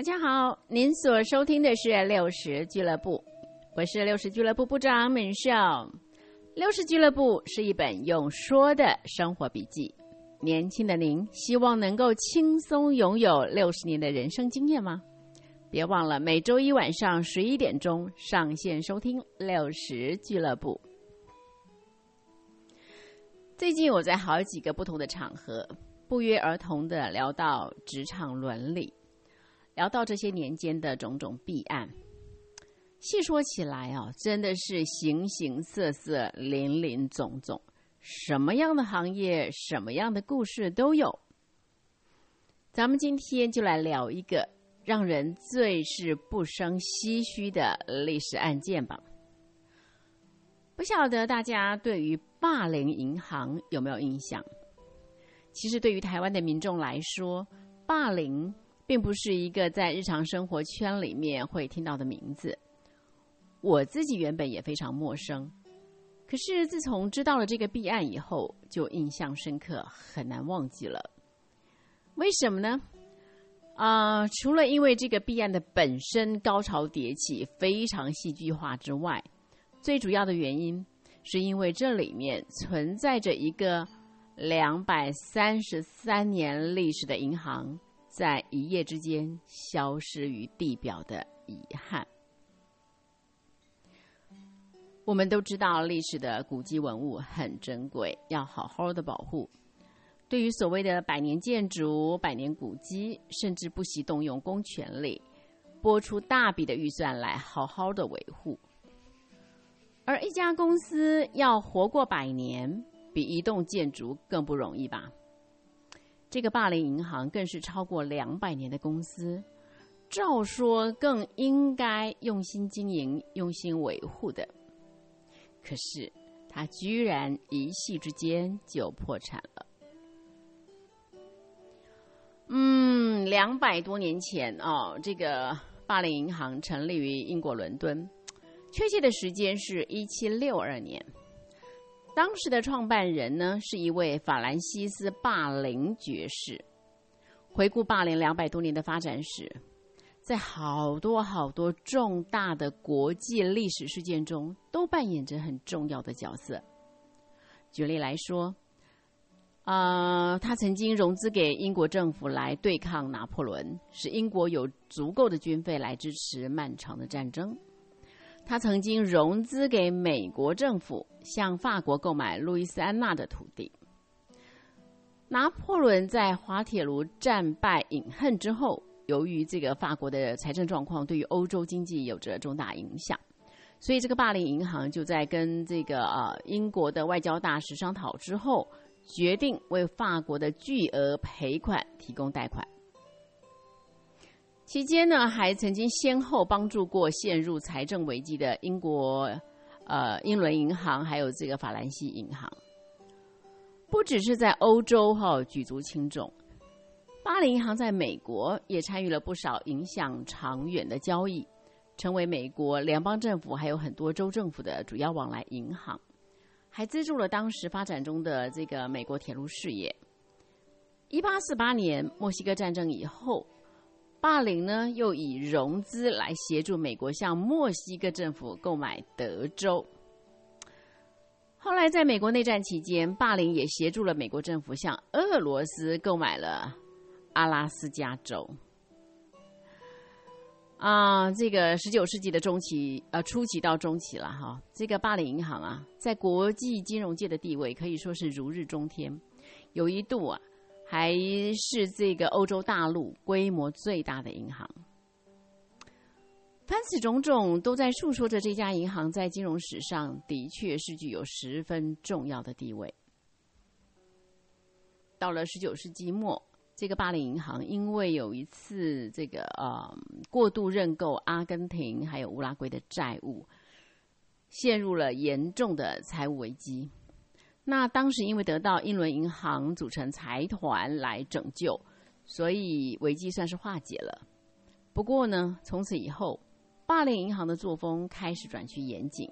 大家好，您所收听的是六十俱乐部，我是六十俱乐部部长敏秀。六十俱乐部是一本用说的生活笔记。年轻的您，希望能够轻松拥有六十年的人生经验吗？别忘了每周一晚上十一点钟上线收听六十俱乐部。最近我在好几个不同的场合，不约而同的聊到职场伦理。聊到这些年间的种种弊案，细说起来啊，真的是形形色色、林林总总，什么样的行业、什么样的故事都有。咱们今天就来聊一个让人最是不生唏嘘的历史案件吧。不晓得大家对于霸凌银行有没有印象？其实对于台湾的民众来说，霸凌。并不是一个在日常生活圈里面会听到的名字，我自己原本也非常陌生。可是自从知道了这个弊案以后，就印象深刻，很难忘记了。为什么呢？啊，除了因为这个弊案的本身高潮迭起、非常戏剧化之外，最主要的原因是因为这里面存在着一个两百三十三年历史的银行。在一夜之间消失于地表的遗憾。我们都知道，历史的古迹文物很珍贵，要好好的保护。对于所谓的百年建筑、百年古迹，甚至不惜动用公权力，拨出大笔的预算来好好的维护。而一家公司要活过百年，比一栋建筑更不容易吧？这个霸凌银行更是超过两百年的公司，照说更应该用心经营、用心维护的。可是，它居然一夕之间就破产了。嗯，两百多年前哦，这个霸凌银行成立于英国伦敦，确切的时间是一七六二年。当时的创办人呢，是一位法兰西斯·霸凌爵士。回顾霸凌两百多年的发展史，在好多好多重大的国际历史事件中，都扮演着很重要的角色。举例来说，啊，他曾经融资给英国政府来对抗拿破仑，使英国有足够的军费来支持漫长的战争。他曾经融资给美国政府，向法国购买路易斯安那的土地。拿破仑在滑铁卢战败饮恨之后，由于这个法国的财政状况对于欧洲经济有着重大影响，所以这个霸凌银行就在跟这个呃英国的外交大使商讨之后，决定为法国的巨额赔款提供贷款。期间呢，还曾经先后帮助过陷入财政危机的英国，呃，英伦银行，还有这个法兰西银行。不只是在欧洲哈举足轻重，巴黎银行在美国也参与了不少影响长远的交易，成为美国联邦政府还有很多州政府的主要往来银行，还资助了当时发展中的这个美国铁路事业。一八四八年墨西哥战争以后。霸凌呢，又以融资来协助美国向墨西哥政府购买德州。后来，在美国内战期间，霸凌也协助了美国政府向俄罗斯购买了阿拉斯加州。啊，这个十九世纪的中期，呃，初期到中期了哈。这个巴黎银行啊，在国际金融界的地位可以说是如日中天，有一度啊。还是这个欧洲大陆规模最大的银行。凡此种种，都在诉说着这家银行在金融史上的确是具有十分重要的地位。到了十九世纪末，这个巴黎银行因为有一次这个呃过度认购阿根廷还有乌拉圭的债务，陷入了严重的财务危机。那当时因为得到英伦银行组成财团来拯救，所以危机算是化解了。不过呢，从此以后，霸凌银行的作风开始转趋严谨，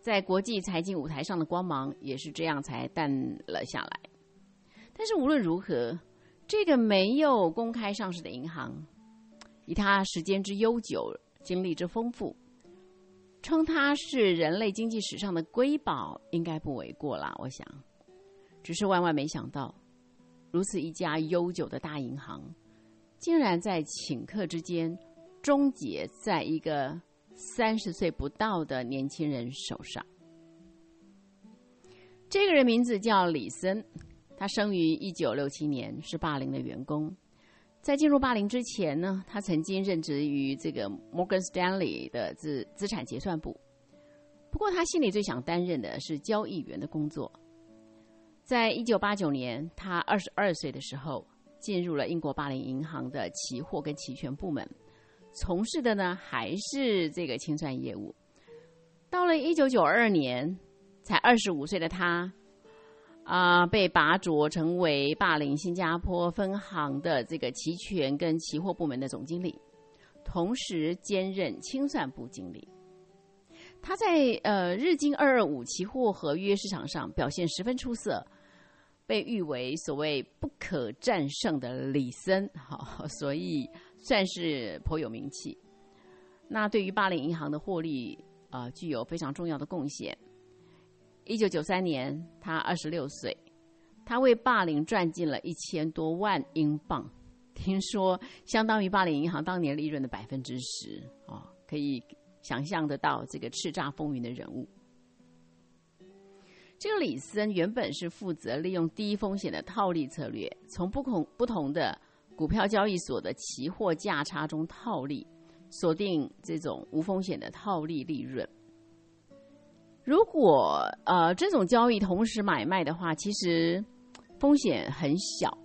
在国际财经舞台上的光芒也是这样才淡了下来。但是无论如何，这个没有公开上市的银行，以它时间之悠久、经历之丰富，称他是人类经济史上的瑰宝，应该不为过啦。我想，只是万万没想到，如此一家悠久的大银行，竟然在顷刻之间终结在一个三十岁不到的年轻人手上。这个人名字叫李森，他生于一九六七年，是霸凌的员工。在进入霸凌之前呢，他曾经任职于这个 Morgan Stanley 的资资产结算部。不过，他心里最想担任的是交易员的工作。在一九八九年，他二十二岁的时候，进入了英国巴林银行的期货跟期权部门，从事的呢还是这个清算业务。到了一九九二年，才二十五岁的他。啊，被拔擢成为霸凌新加坡分行的这个期权跟期货部门的总经理，同时兼任清算部经理。他在呃日经二二五期货合约市场上表现十分出色，被誉为所谓不可战胜的李森，好，所以算是颇有名气。那对于巴林银行的获利啊，具有非常重要的贡献。一九九三年，他二十六岁，他为霸凌赚进了一千多万英镑，听说相当于霸凌银行当年利润的百分之十啊，可以想象得到这个叱咤风云的人物。这个李森原本是负责利用低风险的套利策略，从不同不同的股票交易所的期货价差中套利，锁定这种无风险的套利利润。如果呃这种交易同时买卖的话，其实风险很小。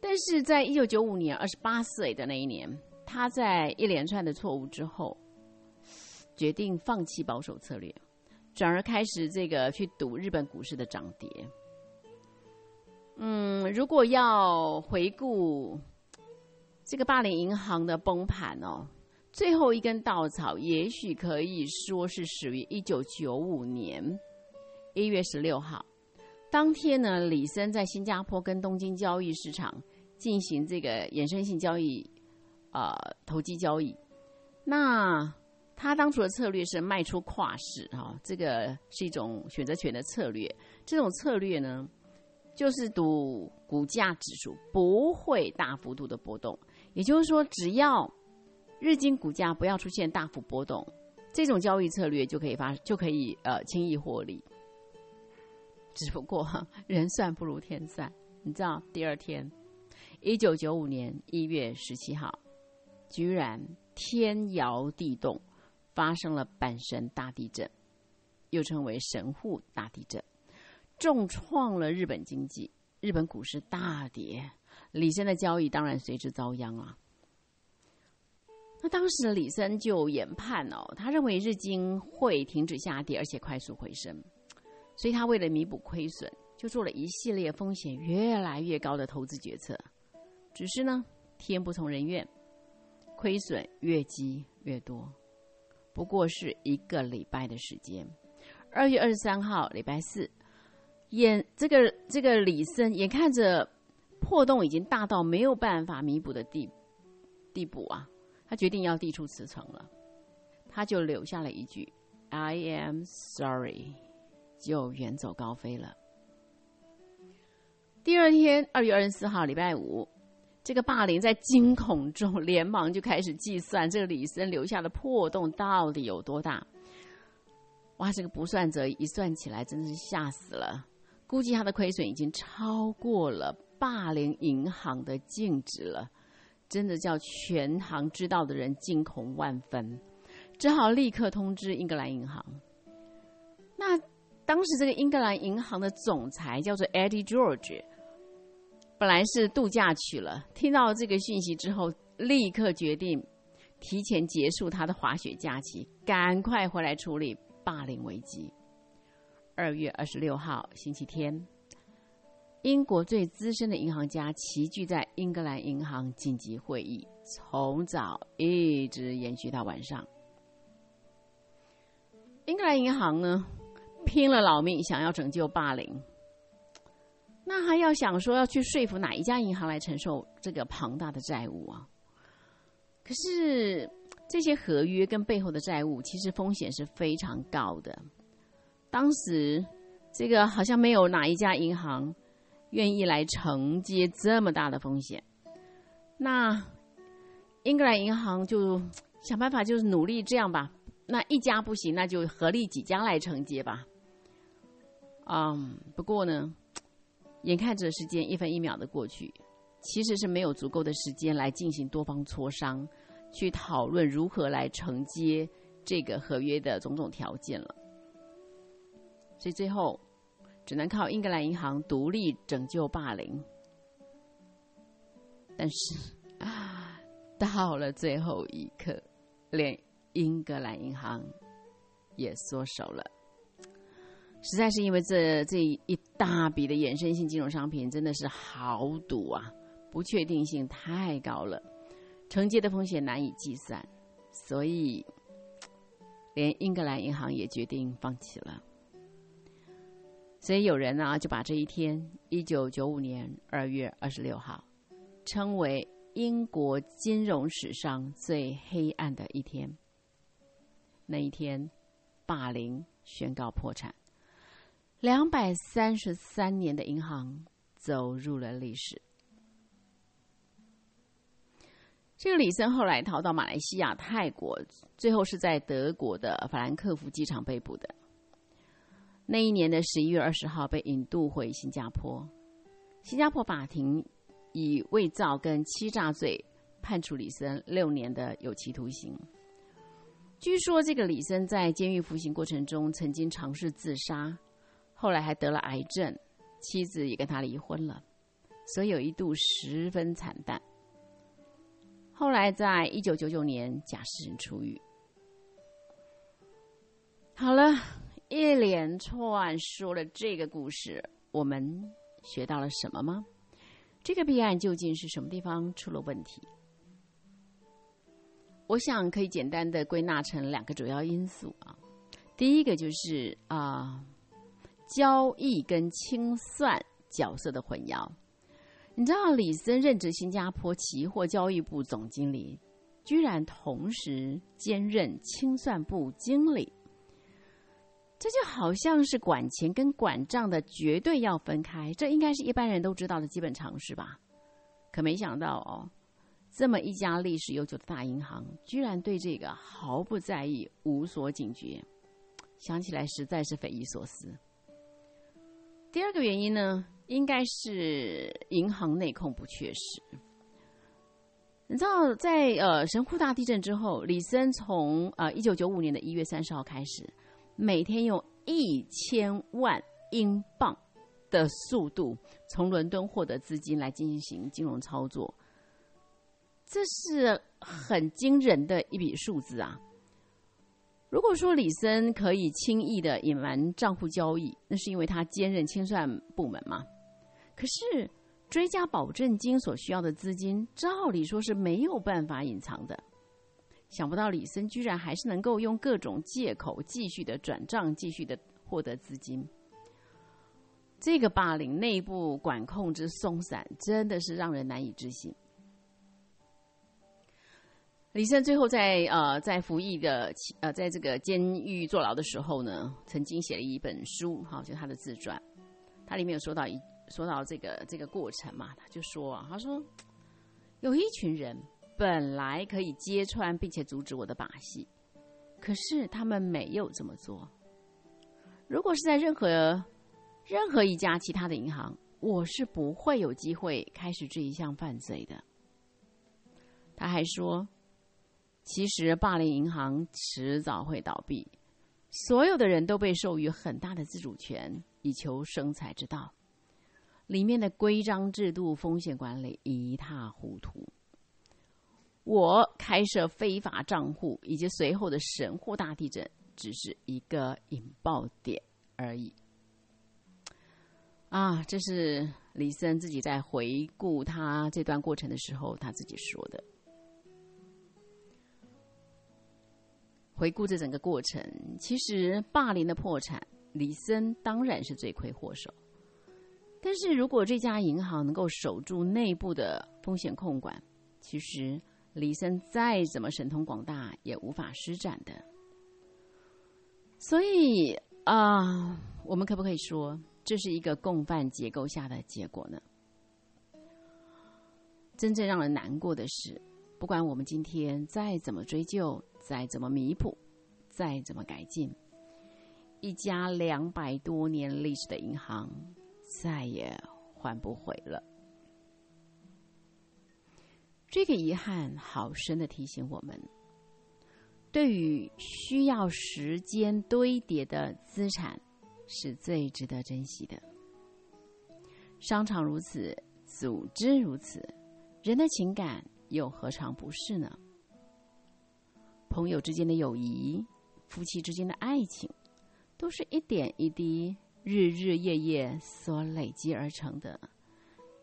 但是在一九九五年二十八岁的那一年，他在一连串的错误之后，决定放弃保守策略，转而开始这个去赌日本股市的涨跌。嗯，如果要回顾这个霸凌银行的崩盘哦。最后一根稻草，也许可以说是始于一九九五年一月十六号。当天呢，李森在新加坡跟东京交易市场进行这个衍生性交易，呃，投机交易。那他当初的策略是卖出跨市啊，这个是一种选择权的策略。这种策略呢，就是赌股价指数不会大幅度的波动，也就是说，只要日经股价不要出现大幅波动，这种交易策略就可以发就可以呃轻易获利。只不过 人算不如天算，你知道，第二天，一九九五年一月十七号，居然天摇地动，发生了阪神大地震，又称为神户大地震，重创了日本经济，日本股市大跌，李森的交易当然随之遭殃啊。当时的李森就研判哦，他认为日经会停止下跌，而且快速回升，所以他为了弥补亏损，就做了一系列风险越来越高的投资决策。只是呢，天不从人愿，亏损越积越多。不过是一个礼拜的时间，二月二十三号，礼拜四，眼这个这个李森眼看着破洞已经大到没有办法弥补的地地步啊。他决定要递出辞呈了，他就留下了一句 “I am sorry”，就远走高飞了。第二天，二月二十四号，礼拜五，这个霸凌在惊恐中连忙就开始计算这个李森留下的破洞到底有多大。哇，这个不算则一算起来真的是吓死了，估计他的亏损已经超过了霸凌银行的净值了。真的叫全行知道的人惊恐万分，只好立刻通知英格兰银行。那当时这个英格兰银行的总裁叫做 Eddie George，本来是度假去了，听到这个讯息之后，立刻决定提前结束他的滑雪假期，赶快回来处理霸凌危机。二月二十六号星期天。英国最资深的银行家齐聚在英格兰银行紧急会议，从早一直延续到晚上。英格兰银行呢，拼了老命想要拯救霸凌，那还要想说要去说服哪一家银行来承受这个庞大的债务啊？可是这些合约跟背后的债务，其实风险是非常高的。当时这个好像没有哪一家银行愿意来承接这么大的风险。那英格兰银行就想办法，就是努力这样吧。那一家不行，那就合力几家来承接吧。嗯，不过呢，眼看着时间一分一秒的过去，其实是没有足够的时间来进行多方磋商，去讨论如何来承接这个合约的种种条件了。所以最后只能靠英格兰银行独立拯救霸凌。但是啊，到了最后一刻，连英格兰银行也缩手了。实在是因为这这一大笔的衍生性金融商品真的是豪赌啊，不确定性太高了，承接的风险难以计算，所以连英格兰银行也决定放弃了。所以有人呢就把这一天，一九九五年二月二十六号，称为英国金融史上最黑暗的一天。那一天，霸凌宣告破产。两百三十三年的银行走入了历史。这个李森后来逃到马来西亚、泰国，最后是在德国的法兰克福机场被捕的。那一年的十一月二十号，被引渡回新加坡。新加坡法庭以伪造跟欺诈罪判处李森六年的有期徒刑。据说，这个李森在监狱服刑过程中曾经尝试自杀。后来还得了癌症，妻子也跟他离婚了，所以有一度十分惨淡。后来在一九九九年假释出狱。好了，一连串说了这个故事，我们学到了什么吗？这个弊案究竟是什么地方出了问题？我想可以简单的归纳成两个主要因素啊。第一个就是啊。交易跟清算角色的混淆，你知道李森任职新加坡期货交易部总经理，居然同时兼任清算部经理，这就好像是管钱跟管账的绝对要分开，这应该是一般人都知道的基本常识吧？可没想到哦，这么一家历史悠久的大银行，居然对这个毫不在意、无所警觉，想起来实在是匪夷所思。第二个原因呢，应该是银行内控不确实。你知道，在呃神户大地震之后，李森从呃一九九五年的一月三十号开始，每天用一千万英镑的速度从伦敦获得资金来进行金融操作，这是很惊人的一笔数字啊！如果说李森可以轻易的隐瞒账户交易，那是因为他兼任清算部门嘛。可是追加保证金所需要的资金，照理说是没有办法隐藏的。想不到李森居然还是能够用各种借口继续的转账，继续的获得资金。这个霸凌内部管控之松散，真的是让人难以置信。李森最后在呃在服役的呃在这个监狱坐牢的时候呢，曾经写了一本书，哈，就他的自传，他里面有说到一说到这个这个过程嘛，他就说啊，他说有一群人本来可以揭穿并且阻止我的把戏，可是他们没有这么做。如果是在任何任何一家其他的银行，我是不会有机会开始这一项犯罪的。他还说。其实，霸凌银行迟早会倒闭，所有的人都被授予很大的自主权，以求生财之道。里面的规章制度、风险管理一塌糊涂。我开设非法账户以及随后的神户大地震，只是一个引爆点而已。啊，这是李森自己在回顾他这段过程的时候，他自己说的。回顾这整个过程，其实霸凌的破产，李森当然是罪魁祸首。但是如果这家银行能够守住内部的风险控管，其实李森再怎么神通广大，也无法施展的。所以啊，我们可不可以说，这是一个共犯结构下的结果呢？真正让人难过的是，不管我们今天再怎么追究，再怎么弥补，再怎么改进，一家两百多年历史的银行再也还不回了。这个遗憾好深的提醒我们，对于需要时间堆叠的资产，是最值得珍惜的。商场如此，组织如此。人的情感又何尝不是呢？朋友之间的友谊，夫妻之间的爱情，都是一点一滴、日日夜夜所累积而成的，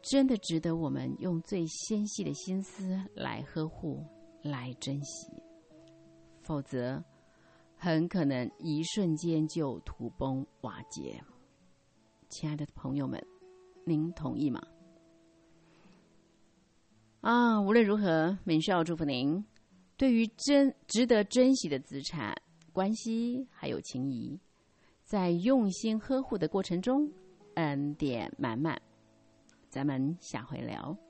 真的值得我们用最纤细的心思来呵护、来珍惜。否则，很可能一瞬间就土崩瓦解。亲爱的朋友们，您同意吗？啊，无论如何，敏少祝福您。对于珍值得珍惜的资产、关系还有情谊，在用心呵护的过程中，恩典满满。咱们下回聊。